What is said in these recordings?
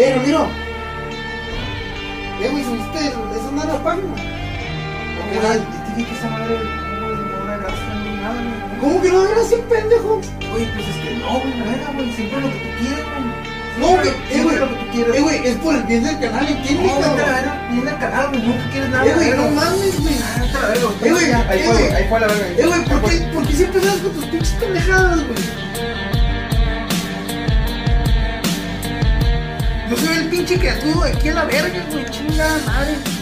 Eh, Ramiro. Eh, güey, ¿subiste esa nada pago? Oye, te dije que esa madre no era gracia ni nada, güey. ¿Cómo que no era así, pendejo? Oye, pues es que no, güey, no era, güey, siempre lo que tú quieres, güey. No, güey, eh, güey. lo que tú quieres. Eh, güey, es por el bien del canal, ¿entiendes? No, a verga, viene al canal, güey, nunca quieres nada. Eh, güey, no mames, güey. Ah, a Eh, güey, ya, Ahí eh, fue, güey. ahí fue la verga. Eh, güey, ¿por qué, ¿por qué siempre sales con tus pinches pendejadas, güey? Yo soy el pinche creativo de aquí a la verga, güey, chingada madre.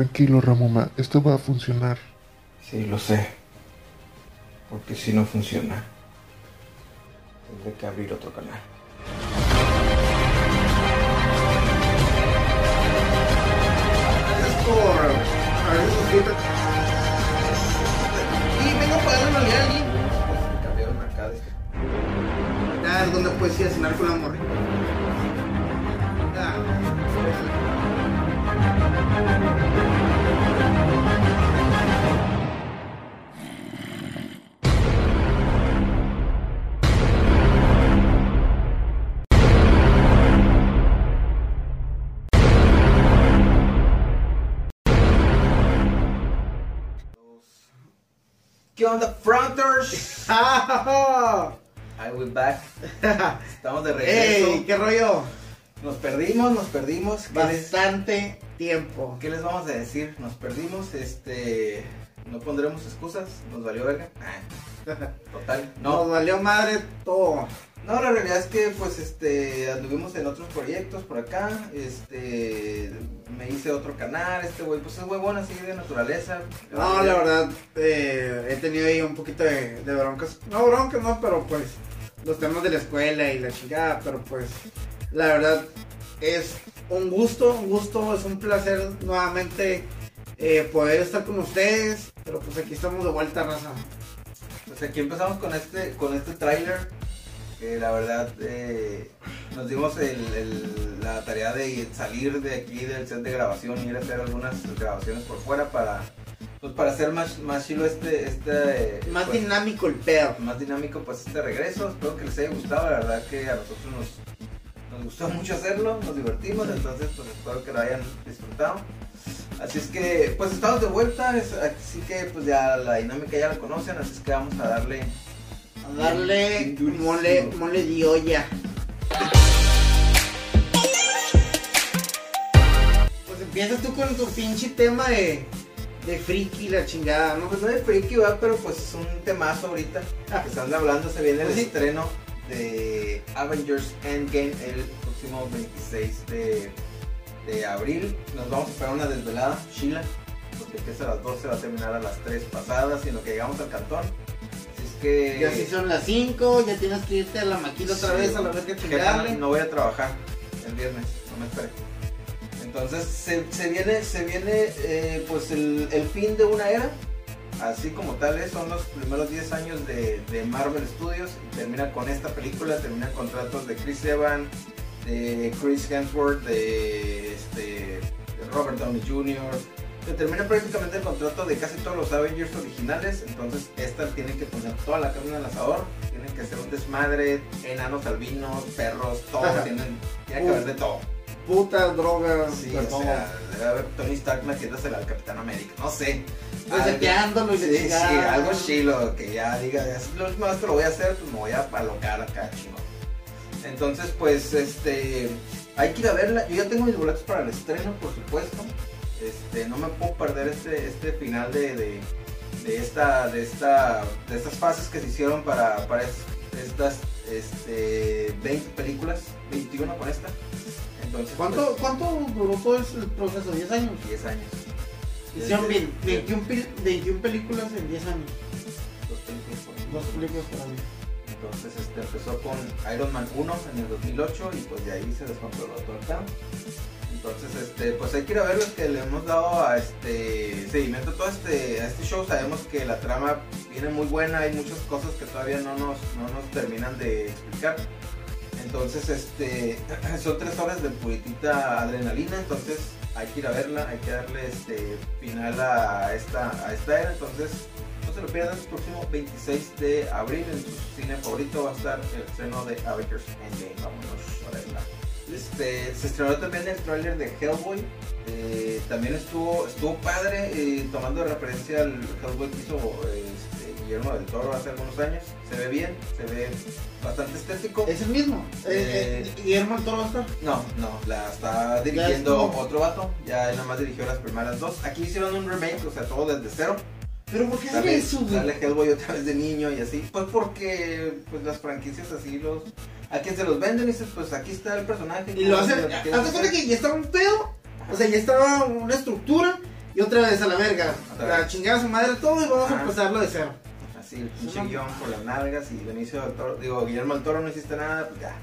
Tranquilo, Ramoma, esto va a funcionar. Sí, lo sé. Porque si no funciona, tendré que abrir otro canal. Gracias por haberse suscrito. Y vengo a pagarle una a alguien. Me cambiaron acá de Ah, ¿dónde puedes ir a cenar con la morra? Ah, ¿Qué onda, Fronters? I will back. Estamos de regreso. ¡Ey! ¿Qué rollo? Nos perdimos, nos perdimos. ¿Qué les, Bastante tiempo. qué les vamos a decir? Nos perdimos, este... No pondremos excusas, nos valió verga. Ah, Total, Nos no. valió madre todo. No, la realidad es que pues este anduvimos en otros proyectos por acá, este me hice otro canal, este güey pues es huevón así de naturaleza. No, la verdad, eh, he tenido ahí un poquito de, de broncas. No broncas, no, pero pues los temas de la escuela y la chingada, pero pues la verdad es un gusto, un gusto, es un placer nuevamente eh, poder estar con ustedes, pero pues aquí estamos de vuelta, raza. Pues aquí empezamos con este con este tráiler la verdad eh, nos dimos el- el- la tarea de salir de aquí del set de grabación y ir a hacer algunas grabaciones por fuera para pues para hacer más más chilo este este Más pues, dinámico el pedo. más dinámico pues este regreso. Espero que les haya gustado, la verdad que a nosotros nos, nos gustó mucho hacerlo, nos divertimos, entonces pues espero que lo hayan disfrutado. Así es que pues estamos de vuelta, así que pues ya la dinámica ya la conocen, así es que vamos a darle... Darle mole, mole de olla. Pues empiezas tú con tu pinche tema de, de friki la chingada, ¿no? Pues no de friki, ¿verdad? pero pues es un temazo ahorita que están hablando, se viene el sí. estreno de Avengers Endgame el próximo 26 de, de abril. Nos vamos a esperar una desvelada, Sheila, porque empieza a las 12, va a terminar a las 3 pasadas, sino que llegamos al cantón. Que... Ya si son las 5, ya tienes que irte a la maquila otra Sí, vez a la verga chingarle. no voy a trabajar el viernes, no me espere. Entonces se, se viene, se viene eh, pues el, el fin de una era así como tales, son los primeros 10 años de, de Marvel Studios. Y termina con esta película, termina con contratos de Chris Evans, de Chris Hemsworth, de, este, de Robert Downey Jr. Se termina prácticamente el contrato de casi todos los Avengers originales, entonces esta tiene que poner toda la carne al asador, tienen que ser un desmadre, enanos albinos, perros, todo, Ajá. tienen, tiene que haber de todo. Putas, drogas, Sí, o todo. sea, debe haber Tony Stark metiéndosela al Capitán América, no sé. Reseteándolo y Sí, sí, algo chilo, que ya diga, lo vez que lo voy a hacer, pues me voy a alocar acá, chingón. Entonces, pues, este, hay que ir a verla. Yo ya tengo mis boletos para el estreno, por supuesto. Este, no me puedo perder este, este final de, de, de esta, de esta, de estas fases que se hicieron para, para es- estas, este, 20 películas, 21 con esta. Entonces, ¿Cuánto, ¿Cuánto duró todo ese proceso? ¿10 años? pues, 10 años. Hicieron Desde- bien, 21, pil- 21 películas en 10 años. Dos películas por año. Dos películas por año. Entonces este, empezó con Iron Man 1 en el 2008 y pues de ahí se descontroló todo el tema. Entonces, este, pues hay que ir a ver los que le hemos dado a este seguimiento a todo este, a este show. Sabemos que la trama viene muy buena, hay muchas cosas que todavía no nos, no nos terminan de explicar. Entonces, este, son tres horas de puritita adrenalina, entonces hay que ir a verla, hay que darle este final a esta, a esta era. Entonces, no se lo pierdan, el próximo 26 de abril en su cine favorito va a estar el estreno de Avengers Endgame. Vámonos a verla. Este, se estrenó también el tráiler de Hellboy. eh, también estuvo, estuvo padre, eh, tomando de referencia al Hellboy que hizo este, Guillermo del Toro hace algunos años. Se ve bien, se ve bastante estético. Es el mismo. Eh, Eh, eh, Guillermo del Toro estar. No, no, la está dirigiendo otro vato. Ya él nada más dirigió las primeras dos. Aquí hicieron un remake, o sea, todo desde cero. Pero ¿por qué Sale, eso, güey? sale Hellboy otra vez de niño y así. Pues porque pues las franquicias así los. A quien se los venden y dices, pues aquí está el personaje. Y lo ¿cómo hacen. de cuenta que ya estaba un pedo. O sea, ya estaba una estructura. Y otra vez a la verga. Vez. chingada a su madre todo y vamos a empezarlo de cero. Así, el pinche guion por las nalgas y Benicio del Toro. Digo, Guillermo del Toro no hiciste nada, pues ya.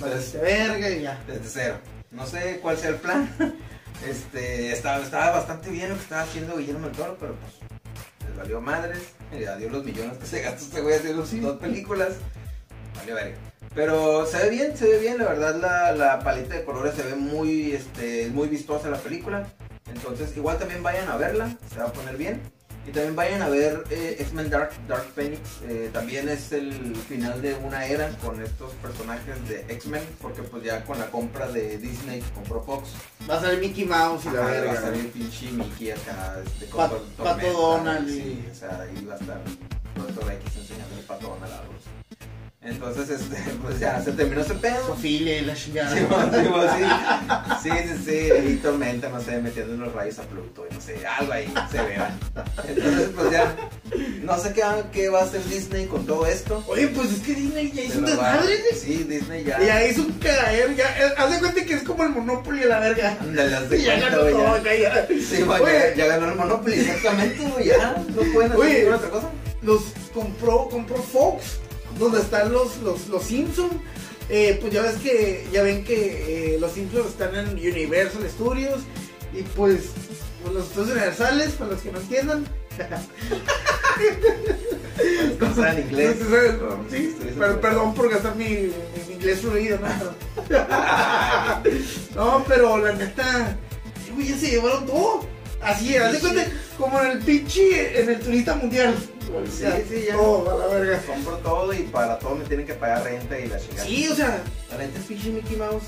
Valiste verga y ya. Desde cero. No sé cuál sea el plan. Este, estaba, estaba bastante bien lo que estaba haciendo Guillermo del Toro, pero pues les valió madres. Eh, adiós los millones que se gastó este güey haciendo sus dos películas. Valió verga. Pero se ve bien, se ve bien, la verdad la, la paleta de colores se ve muy, este, muy vistosa la película. Entonces igual también vayan a verla, se va a poner bien. Y también vayan a ver eh, X-Men Dark, Dark Phoenix. eh, también es el final de una era con estos personajes de X-Men. Porque pues ya con la compra de Disney que compró Fox. Va a salir Mickey Mouse y la ajá, verga. va a salir pinche Mickey acá. Este, con Pat- Pato Donald Sí, y- o sea, ahí va a estar Doctor X enseñando el Pato Donald a los. Entonces, este, pues ya se terminó ese pedo. Sofía y la chingada. Sí, sí, sí, sí, ahí tormenta, no sé, metiendo unos rayos a Pluto, y no sé, algo ahí se verá. Entonces, pues ya, no sé qué, qué va a hacer Disney con todo esto. Oye, pues es que Disney ya hizo un desmadre. Sí, Disney ya. Ya hizo un cagadero, ya. eh, Haz de cuenta que es como el Monopoly a la verga. Ándale, ya ganó todo, ya. acá ya. Sí, ya, ya ganó el Monopoly, exactamente, ya, no pueden hacer ninguna otra cosa. Los compró, compró Fox, donde están los, los, los Simpsons. Eh, pues ya ves que, ya ven que eh, los Simpsons están en Universal Studios. Y pues, pues, los estudios universales, para los que no entiendan. Cosas en inglés. Sí, per- perdón por gastar mi, inglés fluido, ¿no? No, pero la neta, ya se llevaron todo. Así, haz de cuenta, como en el pinche, en el turista mundial. Sí, sí, ya. Todo, a la verga. Compro todo y para todo me tienen que pagar renta y la chingada. Sí, o sea, La neta, el pinche Mickey Mouse.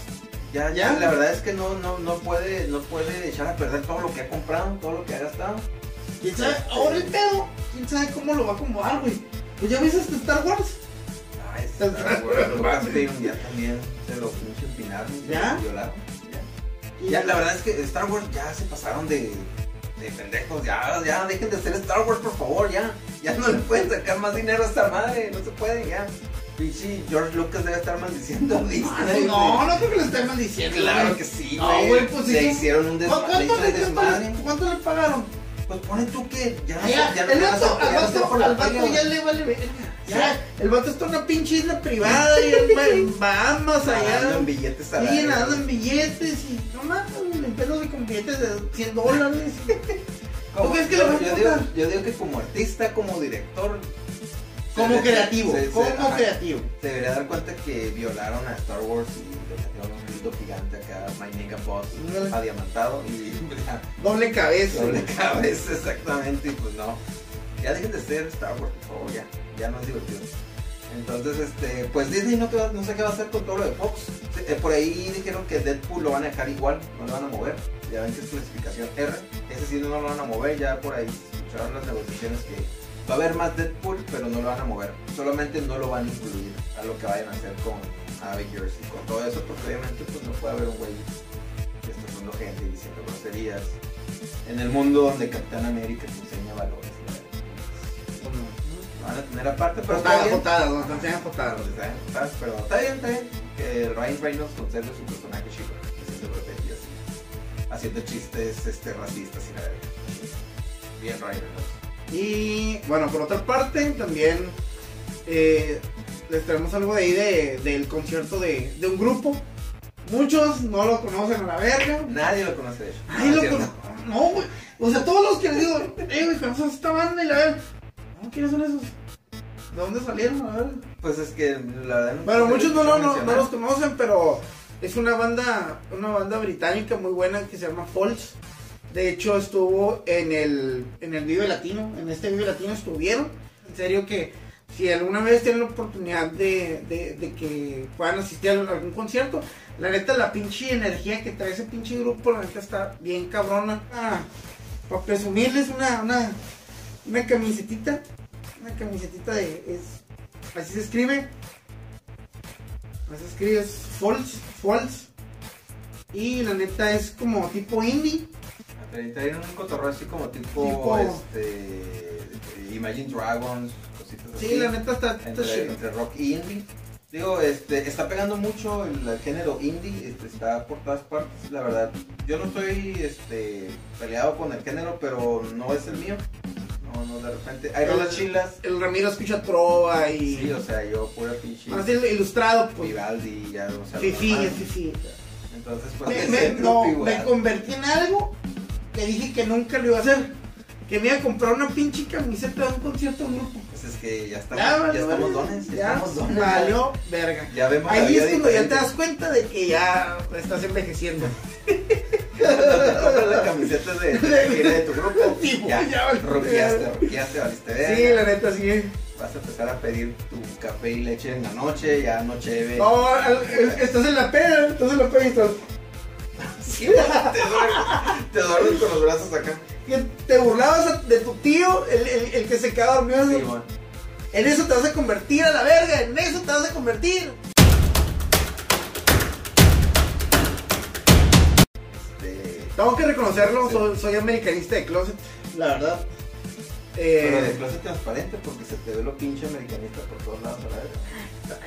Ya, Ya. la verdad es que no, no, no puede, no puede echar a perder todo lo que ha comprado, todo lo que ha gastado. quién sabe, ahora el pedo, quién sabe cómo lo va a acomodar, güey. Pues ya ves hasta Star Wars. Ay, está bueno. Lucasfilm ya también se lo pinche empinaron. se ¿Ya? violaron, Ya. Ya, la verdad es que Star Wars ya se pasaron de, de pendejos. Ya, ya, dejen de hacer Star Wars, por favor, ya. Ya no le pueden sacar más dinero a esta madre, no se puede, ya. Pinche George Lucas debe estar maldiciendo a Disney. Ah, no, no creo que lo estén maldiciendo. Claro que sí, No, güey. güey, pues Le hicieron un ¿Cu- desmadre. ¿Cuánto, le, desmadre. cuánto le pagaron? Pues pone tú que ya no Ya, ya no el vato, al vato, al vato ya le vale verga. Ya, el vato está en una pinche isla privada y en, Bahamas allá. En billetes a la Sí, en billetes y no mames, pedo de con billetes de 100 dólares. Que yo, digo, importar? yo digo que como artista, como director. Como creativo, se- se- como ajá, creativo. Se debería dar cuenta que violaron a Star Wars y le metieron un grito gigante acá, My Nigga Boss, Ándale. adiamantado y Doble cabeza. doble cabeza exactamente y pues no. Ya dejen de ser Star Wars, por favor, ya, ya no es divertido. Entonces, este, pues Disney no, sé qué va a hacer con todo lo de Fox. Eh, por ahí dijeron que Deadpool lo van a dejar igual, no lo van a mover. Ya ven que es clasificación R. Ese sí no lo van a mover, ya por ahí escucharon las negociaciones que va a haber más Deadpool, pero no lo van a mover. Solamente no lo van a incluir a lo que vayan a hacer con Avengers y con todo eso, porque obviamente pues no puede haber un güey destrozando gente y diciendo groserías en el mundo donde Capitán América te enseña valores. Van a tener aparte, pero Potadas, potadas, no enseñan potadas. Pero está bien, está bien. Que Ryan Reynolds conserve su personaje chico, haciendo groserías, haciendo chistes este, racistas y la verdad. Bien, Ryan Reynolds. Y bueno, por otra parte, también eh, les traemos algo de ahí de- del concierto de, de un grupo. Muchos no lo conocen a la verga. Nadie lo conoce de hecho. Ay, No, lo es cierto. cono- No, güey. O sea, todos los que les digo, eh, güey, conoces esta banda y la verga. No, ¿quiénes son esos? ¿De dónde salieron? A ver. Pues es que la verdad. Bueno, muchos no, los conocen, pero es una banda, una banda británica muy buena que se llama Falls. De hecho, estuvo en el, en el Vive Latino, en este Vive Latino estuvieron. En serio que si alguna vez tienen la oportunidad de, de- de que puedan asistir a algún concierto, la neta, la pinche energía que trae ese pinche grupo, la neta está bien cabrona. Ah, para presumirles una, una, una camisetita, una camisetita de, es, así se escribe, así se escribe, es Falls, Falls. Y la neta es como tipo indie. Traen un cotorreo así como tipo, Tipo- este Imagine Dragons, cositas así. Sí, la neta está, está entre, entre rock y indie. Digo, este, está pegando mucho el, el género indie, este, está por todas partes, la verdad. Yo no estoy este, peleado con el género, pero no es el mío. No, no, de repente. Hay rolas chilas. El Ramiro escucha trova y. Sí, o sea, yo pura pinche Así ilustrado, pues. Vivaldi, ya, o sea, Fifi, normal. fifi. Entonces, pues, Me, me- no, me convertí en algo que dije que nunca lo iba a hacer. Que me iba a comprar una pinche camiseta de un concierto de un grupo. Pues es que ya estamos, Ya, ya, estamos dones, ya, Ya estamos dones. valió verga. Ya vemos Ahí es cuando ya te das cuenta de que ya estás envejeciendo. Compras la camiseta de, de, quién de tu grupo, Sí, ya, ya roqueaste, roqueaste, valiste verga. Sí, la neta, sí. Vas a empezar a pedir tu café y leche en la noche, ya no cheve. No, estás en la peda, estás en la peda y estás. Sí, te duermes, te duermes con los brazos acá. que te burlabas de tu tío, el, el- el que se quedaba dormido. Sí. En eso te vas a convertir a la verga, en eso te vas a convertir. Tengo que reconocerlo, Sí. soy, soy americanista de closet, la verdad. pero de Eh, clase transparente porque se te ve lo pinche americanista por todos lados la verga.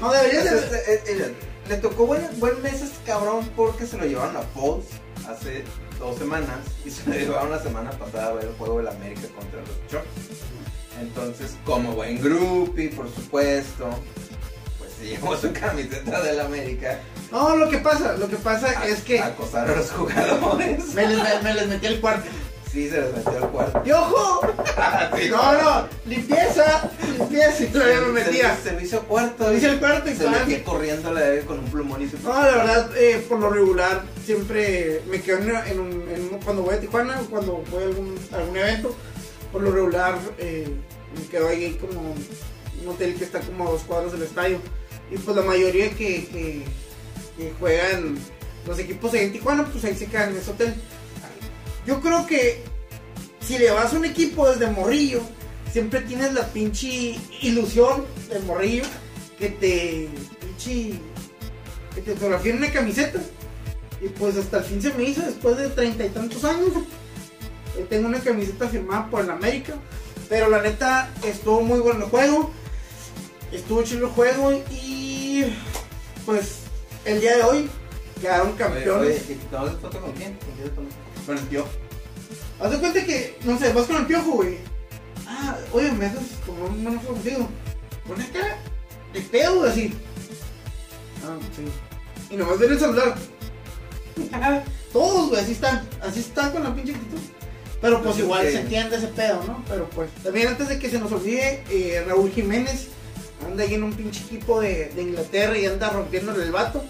no deberías de... Entonces, eh, eh, le tocó buen, buen mes a este cabrón porque se lo llevaron a Falls hace dos semanas y se lo llevaron la semana pasada a ver el juego del América contra los Chocs. Entonces, como buen groupie, por supuesto, pues se llevó su camiseta del América No, lo que pasa, lo que pasa a, es que a acosar a los jugadores. me les, me- me les metí al cuarto. Sí, se les metió al cuarto. ¡Y ojo! Sí, No, no, limpieza, limpieza y todavía me metía. Servicio, cuarto. Hice el cuarto y se metía corriendo la con un plumón y se No, la verdad, eh, por lo regular, siempre me quedo en, un, en un- Cuando voy a Tijuana o cuando voy a algún, algún evento, por lo regular eh, me quedo ahí como un hotel que está como a dos cuadros del estadio. Y pues la mayoría que, que, que juegan los equipos en Tijuana, pues ahí se quedan en ese hotel. Yo creo que si le vas a un equipo desde morrillo, siempre tienes la pinche ilusión de morrillo que te pinche que te fotografíen una camiseta. Y pues hasta el fin se me hizo después de treinta y tantos años. Eh, tengo una camiseta firmada por el América. Pero la neta estuvo muy bueno el juego. Estuvo chido el juego y pues el día de hoy quedaron campeones. oye, ¿y ¿tomaste foto con quién? ¿Con quién el piojo. Haz de cuenta que, no sé, vas con el piojo, güey. Ah, oye, me haces como una foto contigo. Pon acá, de pedo, güey, así. Ah, sí. Y nomás ver el celular. Todos, güey, así están. Así están con la pinche actitud. Pero pues igual se entiende ese pedo, ¿no? Pero pues también antes de que se nos olvide, eh, Raúl Jiménez anda ahí en un pinche equipo de, Inglaterra y anda rompiéndole el vato.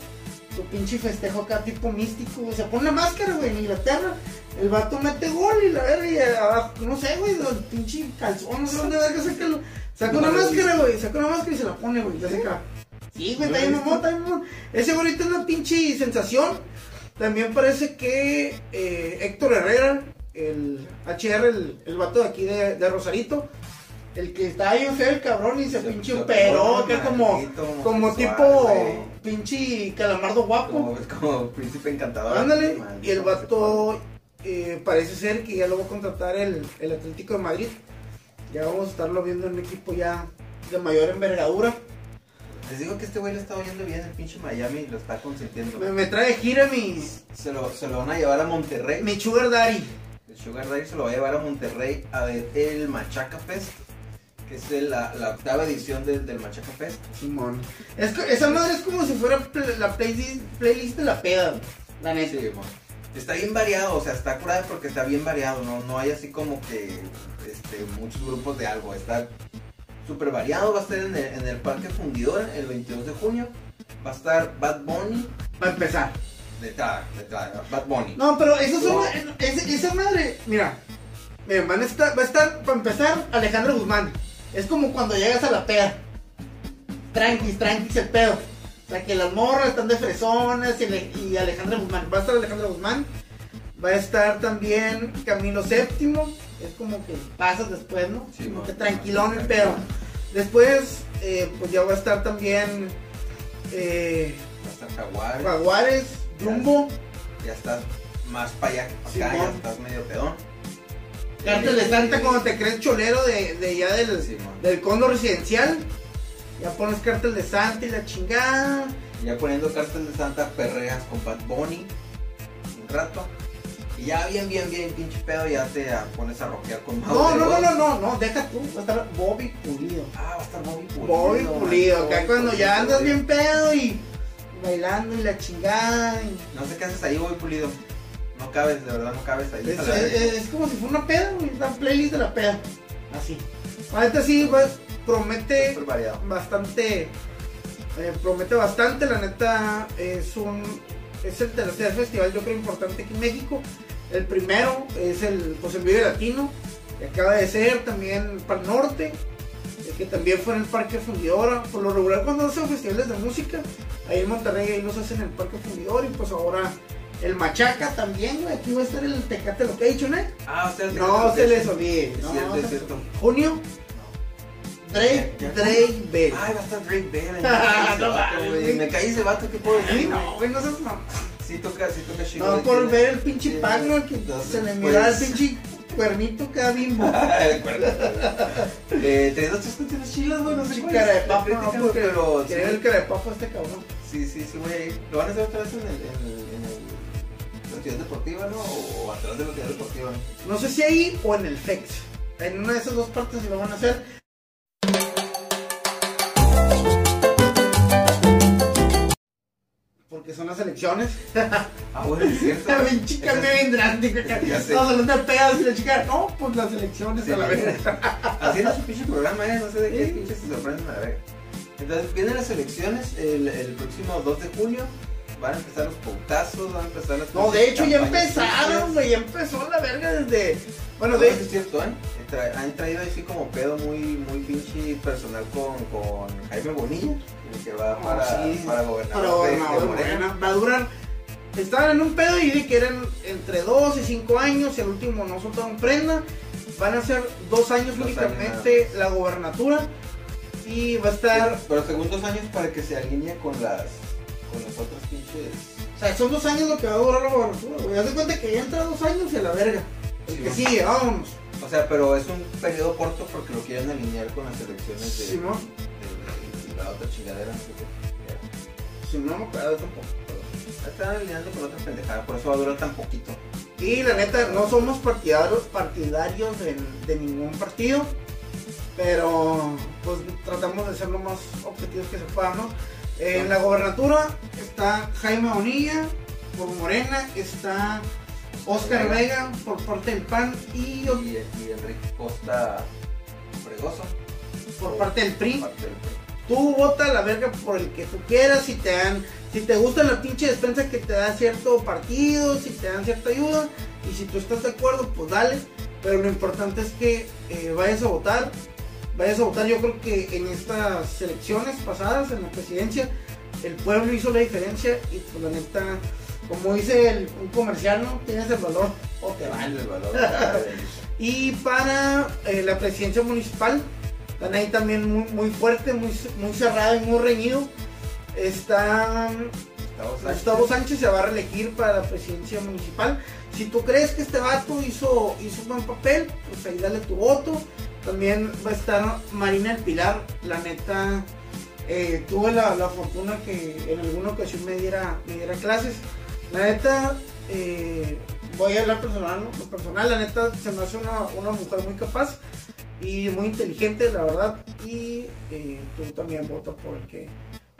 Su pinche festejo acá tipo místico. Se pone una máscara, güey, en Inglaterra. El vato mete gol y la verga y abajo, no sé, güey, el pinche calzón, no sé dónde verga saca, saca una máscara, güey, saca una máscara y se la pone, güey, la saca. Sí, güey, está bien mamón, está bien mamón. Ese ahorita es una pinche sensación. También parece que eh, Héctor Herrera, el HR, el, el vato de aquí de Rosarito, el que está bien feo el cabrón y se, Se- pinche operó, operó, que es como, como tipo güey. pinche calamardo guapo. Como, es como príncipe encantador. Ándale, y el vato eh, parece ser que ya lo va a contratar el, el Atlético de Madrid. Ya vamos a estarlo viendo en un equipo ya de mayor envergadura. Les digo que este güey le está oyendo bien el pinche Miami y lo está consintiendo. Me, me trae gira mi, Se lo, se lo van a llevar a Monterrey. mi Sugar Daddy. El Sugar Daddy se lo va a llevar a Monterrey a ver el Machaca Fest, que es la, la octava edición del, del Machaca Fest. Simón. Es que esa madre es como si fuera pl- la playlist, playlist de la peda, la neta. Sí, bueno. Está bien variado, o sea, está curada porque está bien variado, no, no hay así como que este, muchos grupos de algo, está súper variado, va a estar en el, en el Parque Fundidora el 22 de junio, va a estar Bad Bunny, Para empezar. de entrada, de entrada, Bad Bunny. No, pero eso es una, esa, esa madre, mira, miren, van a estar, va a estar, para empezar, Alejandro Guzmán. Es como cuando llegas a la peda. Tranquis, tranquis el pedo. O sea, que las morras están de fresonas y, y Alejandro Guzmán. Va a estar Alejandro Guzmán. Va a estar también Camilo Séptimo. Es como que pasas después, ¿no? Sí, como mo- que tranquilón el pedo. Después, eh, pues ya va a estar también eh, Va a estar Jaguar, Jaguares, Rumbo. ya estás más para allá que para acá, Simón. ya estás medio pedón. Cártel de Santa cuando te crees cholero de, de ya del, Simón. del condo residencial. Ya pones Cártel de Santa y la chingada. Ya poniendo cartel de Santa perreas con Bad Bunny un rato. Y ya bien, bien, bien, pinche pedo, ya te pones a rockear con Mau No, no, no, no, no, no, deja tú. Va a estar Bobby Pulido. Ah, va a estar Bobby Pulido. Bobby Pulido. Acá Bobby cuando Pulido, ya andas bien pedo y bailando y la chingada. y- No sé qué haces ahí, Bobby Pulido. No cabes, de verdad, no cabes ahí. Es, es- es como si fuera una peda, güey. La playlist de la peda. Así. Ahorita sí, va- promete bastante eh, promete bastante la neta es un es el tercer festival yo creo importante aquí en México el primero es el pues el Vive Latino que acaba de ser también para el norte eh, que también fue en el Parque Fundidora por lo regular cuando hacen festivales de música ahí en Monterrey ahí los hacen en el Parque Fundidor y pues ahora el Machaca también güey aquí va a estar el Tecate Location ¿eh? Ah, o sea, no se les olvide no, cierto, es cierto. junio Drake. Drake Bell Ay, va a estar Drake Bell. No güey. Me caí ese vato, ¿qué puedo decir? no, güey, no seas mamá. Sí toca, sí toca chido. No, por ver el pinche Sí, pan, ¿no? Que se le pues- mira el pinche cuernito cada bimbo. El cuerno. eh, Traes dos canciones chilas, güey, no sé cuál cara de papa, ¿no? Pero el cara de papa este cabrón. sí, sí, sí, voy a ir. ¿Lo van a hacer otra vez en el, en el, en el- la ciudad deportiva, no? O atrás de la ciudad deportiva. No sé si ahí o en el FEX. En una de esas dos partes lo van a hacer. Porque son las elecciones. Ah, bueno, es cierto. La bien. Ya sé. Estamos hablando de pedas y la chica, no, pues las elecciones Sí, a la vez. Haciendo su pinche programa, ¿eh? No sé de qué pinches se sorprenden a verga. Entonces, vienen las elecciones el, el próximo 2 de junio. Van a empezar los pautazos, van a empezar las No, de hecho ya empezaron, güey. Ya empezó la verga desde. Bueno, No, de es cierto, ¿eh? Han traído así como pedo muy, muy pinche personal con, con Jaime Bonilla, que va No, para, sí, para gobernador, de- gobernador de de Morena. Morena. Va a durar. Estaban en un pedo y dije que eran entre 2 y 5 años. Y el último no soltaron prenda. Van a ser dos años Dos únicamente la gobernatura. Y va a estar. Pero segundos años para que se alinee con las, con las otras pinches. O sea, son dos años lo que va a durar la gobernatura, güey. Haz de cuenta que ya entra dos años y a la verga. Sí, que sigue, vámonos. O sea, pero es un periodo corto porque lo quieren alinear con las elecciones de, Simón. de- de la otra chingadera. no sé qué. Si no me acuerdo tampoco. pero- Están alineando con otra pendejada, por eso va a durar tan poquito. Y la neta, no somos partidarios, partidarios de, de ningún partido, pero pues tratamos de ser lo más objetivos que se pueda, ¿no? En la gobernatura está Jaime Bonilla, por Morena está Oscar Vega por parte del PAN y Y, y Enrique Costa Fregoso. por parte del PRI. parte del PRI. Tú vota a la verga por el que tú quieras, si te dan, si te gusta la pinche despensa que te da cierto partido, si te dan cierta ayuda, y si tú estás de acuerdo, pues dale. Pero lo importante es que eh, vayas a votar, vayas a votar. Yo creo que en estas elecciones pasadas, en la presidencia, el pueblo hizo la diferencia y pues la neta, como dice el- un comercial, ¿no? Tienes el valor o te vale. El valor. Y para eh, la presidencia municipal, están ahí también muy, muy fuerte, muy, muy cerrado y muy reñido. Está Gustavo Sánchez. Gustavo Sánchez se va a reelegir para la presidencia municipal. Si tú crees que este vato hizo, hizo un buen papel, pues ahí dale tu voto. También va a estar Marina El Pilar, la neta. eh, tuve la, la fortuna que en alguna ocasión me diera, me diera clases. La neta, eh, voy a hablar personal, ¿no? Personal, la neta se me hace una, una mujer muy capaz y muy inteligente, la verdad. Y eh, tú también vota por el que,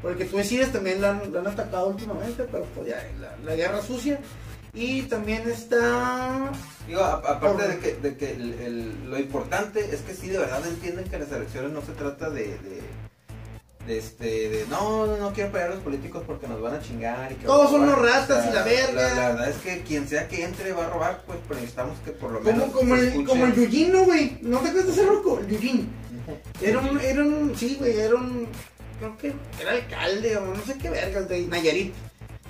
por el que tú decides. También la han, atacado últimamente, pero pues ya, la guerra sucia. Y también está. Digo, a- aparte de que, de que el- el- lo importante es que sí de verdad entienden que las elecciones no se trata de, de, de este, de no, no, no quiero pelear a los políticos porque nos van a chingar y que Todos son robar". unos ratas y la verga. La, la verdad es que quien sea que entre va a robar, pues pero necesitamos que por lo menos Como, el, como el Yujin, ¿no, güey? ¿No te acuerdas de ese loco? El Yujin. Era un, era un, sí, güey, era un, creo que era alcalde o no sé qué vergas de Nayarit.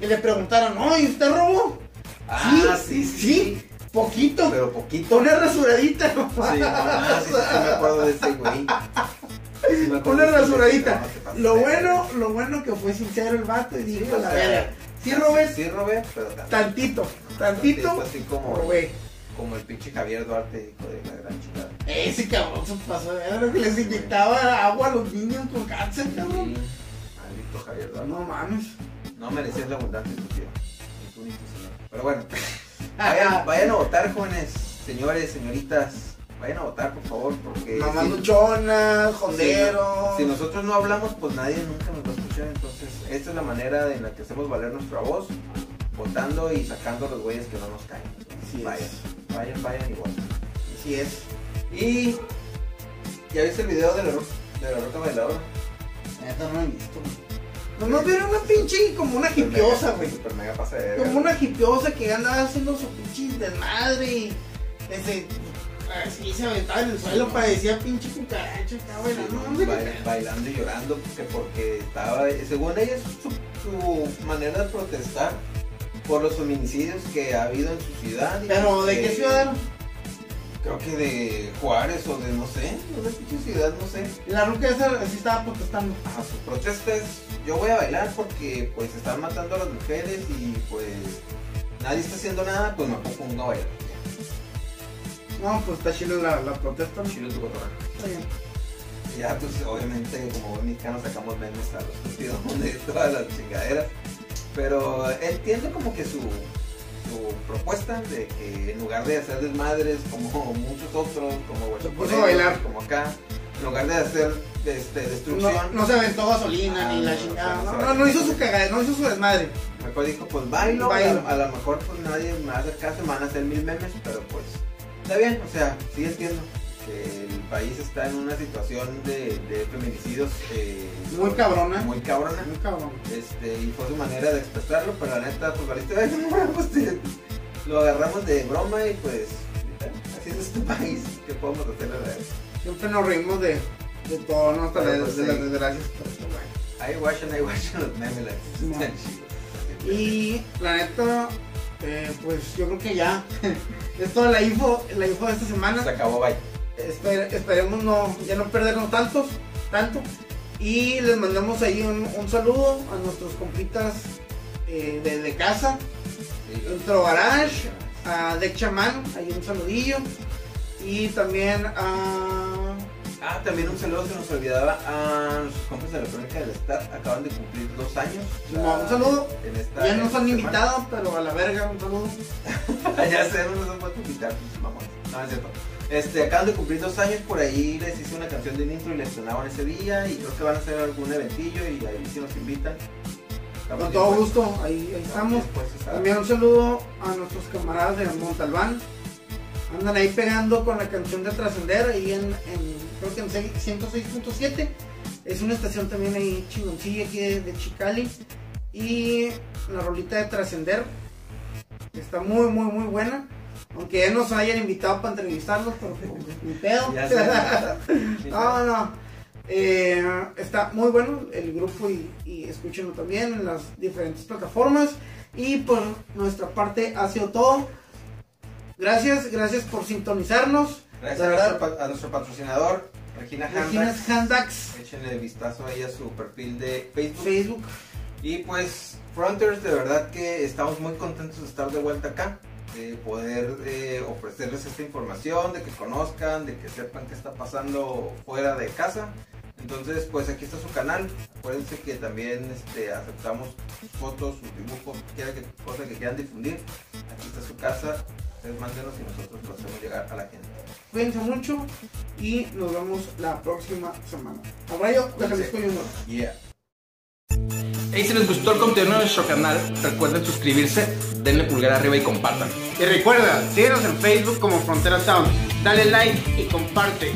Y le preguntaron, no, ¿y usted robó? Ah, sí, sí, sí. poquito. Pero poquito. Una rasuradita, Sí, ah, sí, me acuerdo de ese güey. Sí Una rasuradita. Lo bueno, lo bueno que fue sincero el vato y dijo o la verga. Sí, Robert, Sí, robé, pero tantito. tantito, tantito, Así como, robé. como el pinche Javier Duarte, hijo de la gran chingada. Ese cabrón se pasó de verga que les inyectaba agua a los niños con cáncer, cabrón. Maldito Javier Duarte. No mames. No merecías la abundancia, tu tío. Señor. Pero bueno, vayan, vayan a votar, jóvenes, señores, señoritas. Vayan a votar, por favor, porque. Mamás si- luchonas, si, jonderos. si nosotros no hablamos, pues nadie nunca nos va a escuchar. Entonces, esta es la manera en la que hacemos valer nuestra voz, votando y sacando los güeyes que no nos caen. Así es. vayan, vayan, vayan y voten. Así es. Y. ¿Ya viste el video de la, de la roca bailadora? Neta no lo he visto. Nomás vieron una pinche como una hipiosa, güey. Como una hipiosa que andaba haciendo su pinche desmadre y ese, así se aventaba en el suelo, parecía pinche cucaracha güey. Sí, No, no bailando y llorando que porque estaba, según ella, es su, su manera de protestar por los feminicidios que ha habido en su ciudad. Pero, ¿de qué ciudad era? Creo que de Juárez o de no sé, no de pinche ciudad, no sé. La ruca esa así estaba protestando. Ajá, su protesta es, yo voy a bailar porque pues están matando a las mujeres y pues nadie está haciendo nada, pues me pongo a bailar. No, pues está chido la, la protesta. Chido tu cotorreo. Está bien. Y Ya, pues obviamente, como buen mexicano, sacamos memes a los estúpidos de todas las chingaderas. Pero entiendo como que su, su propuesta de que en lugar de hacer desmadres como muchos otros, como puso a bailar. como acá, en lugar de hacer este, No, destrucción, no se aventó gasolina Ah, ni la no, chingada. no, No, no, no, no hizo su cagada, no hizo su desmadre. mejor dijo, pues bailo, Bailo. A, a lo mejor pues nadie me va a hacer caso, me van a hacer mil memes, pero pues está bien, o sea, sí entiendo que el país está en una situación de, de feminicidios eh, Muy cabrona. muy cabrona. Muy cabrón. Este, y fue su manera de expresarlo, pero la neta, pues valiste, pues, lo agarramos de broma y pues, así es este país, ¿qué podemos hacerle a ver? Siempre nos reímos de, de todo, ¿no? Hasta de, pues, de sí. las desgracias. Ahí watchan, ahí watchan los memes, No. Y la neta, eh, pues yo creo que ya es toda la info, la info de esta semana. Se acabó, bye. Esper- esperemos no, ya no perdernos tantos, tanto. Y les mandamos ahí un, un saludo a nuestros compitas eh, de, de casa, Sí, Intro Garage, a Deck Chaman, ahí un saludillo. Y también a. Ah, también un saludo se nos olvidaba a nuestros compas de la crónica del Star. Acaban de cumplir dos años. No, un saludo. En esta, Ya nos han invitado, pero a la verga, un saludo. ya sé, no nos han vuelto a invitar, pues, mamón. No, es cierto. Este, acaban de cumplir dos años, por ahí les hice una canción de intro y la estrenaban ese día y creo que van a hacer algún eventillo y ahí sí nos invitan. Estamos Con todo dispuestos. gusto, ahí, ahí estamos. a- También un saludo a nuestros camaradas de Montalbán. Andan ahí pegando con la canción de Trascender, ahí en, en creo que en 6 106.7. Es una estación también ahí chingoncilla aquí de, de Chicali. Y la rolita de Trascender está muy, muy, muy buena. Aunque ya nos hayan invitado para entrevistarlos, pero pues, ni pedo. No, no. Eh, está muy bueno el grupo y, y escúchenlo también en las diferentes plataformas. Y por nuestra parte ha sido todo. Gracias, gracias por sintonizarnos. Gracias a nuestro, pa- a nuestro patrocinador, Regina Regina Handax. Handax, Échenle vistazo ahí a su perfil de Facebook. Facebook. Y pues, Fronters, de verdad que estamos muy contentos de estar de vuelta acá. De poder eh, ofrecerles esta información, de que conozcan, de que sepan qué está pasando fuera de casa. Entonces, pues aquí está su canal. Acuérdense que también este, aceptamos sus fotos, sus dibujos, cualquiera que, cosa que quieran difundir. Aquí está su casa. Ustedes mándenos y nosotros lo hacemos llegar a la gente. Cuídense mucho y nos vemos la próxima semana. Abrayo de Jalisco Junior. Yeah. Y si les gustó el contenido de nuestro canal, recuerden suscribirse, denle pulgar arriba y compartan. Y recuerda, síguenos en Facebook como Frontera Sound. Dale like y comparte.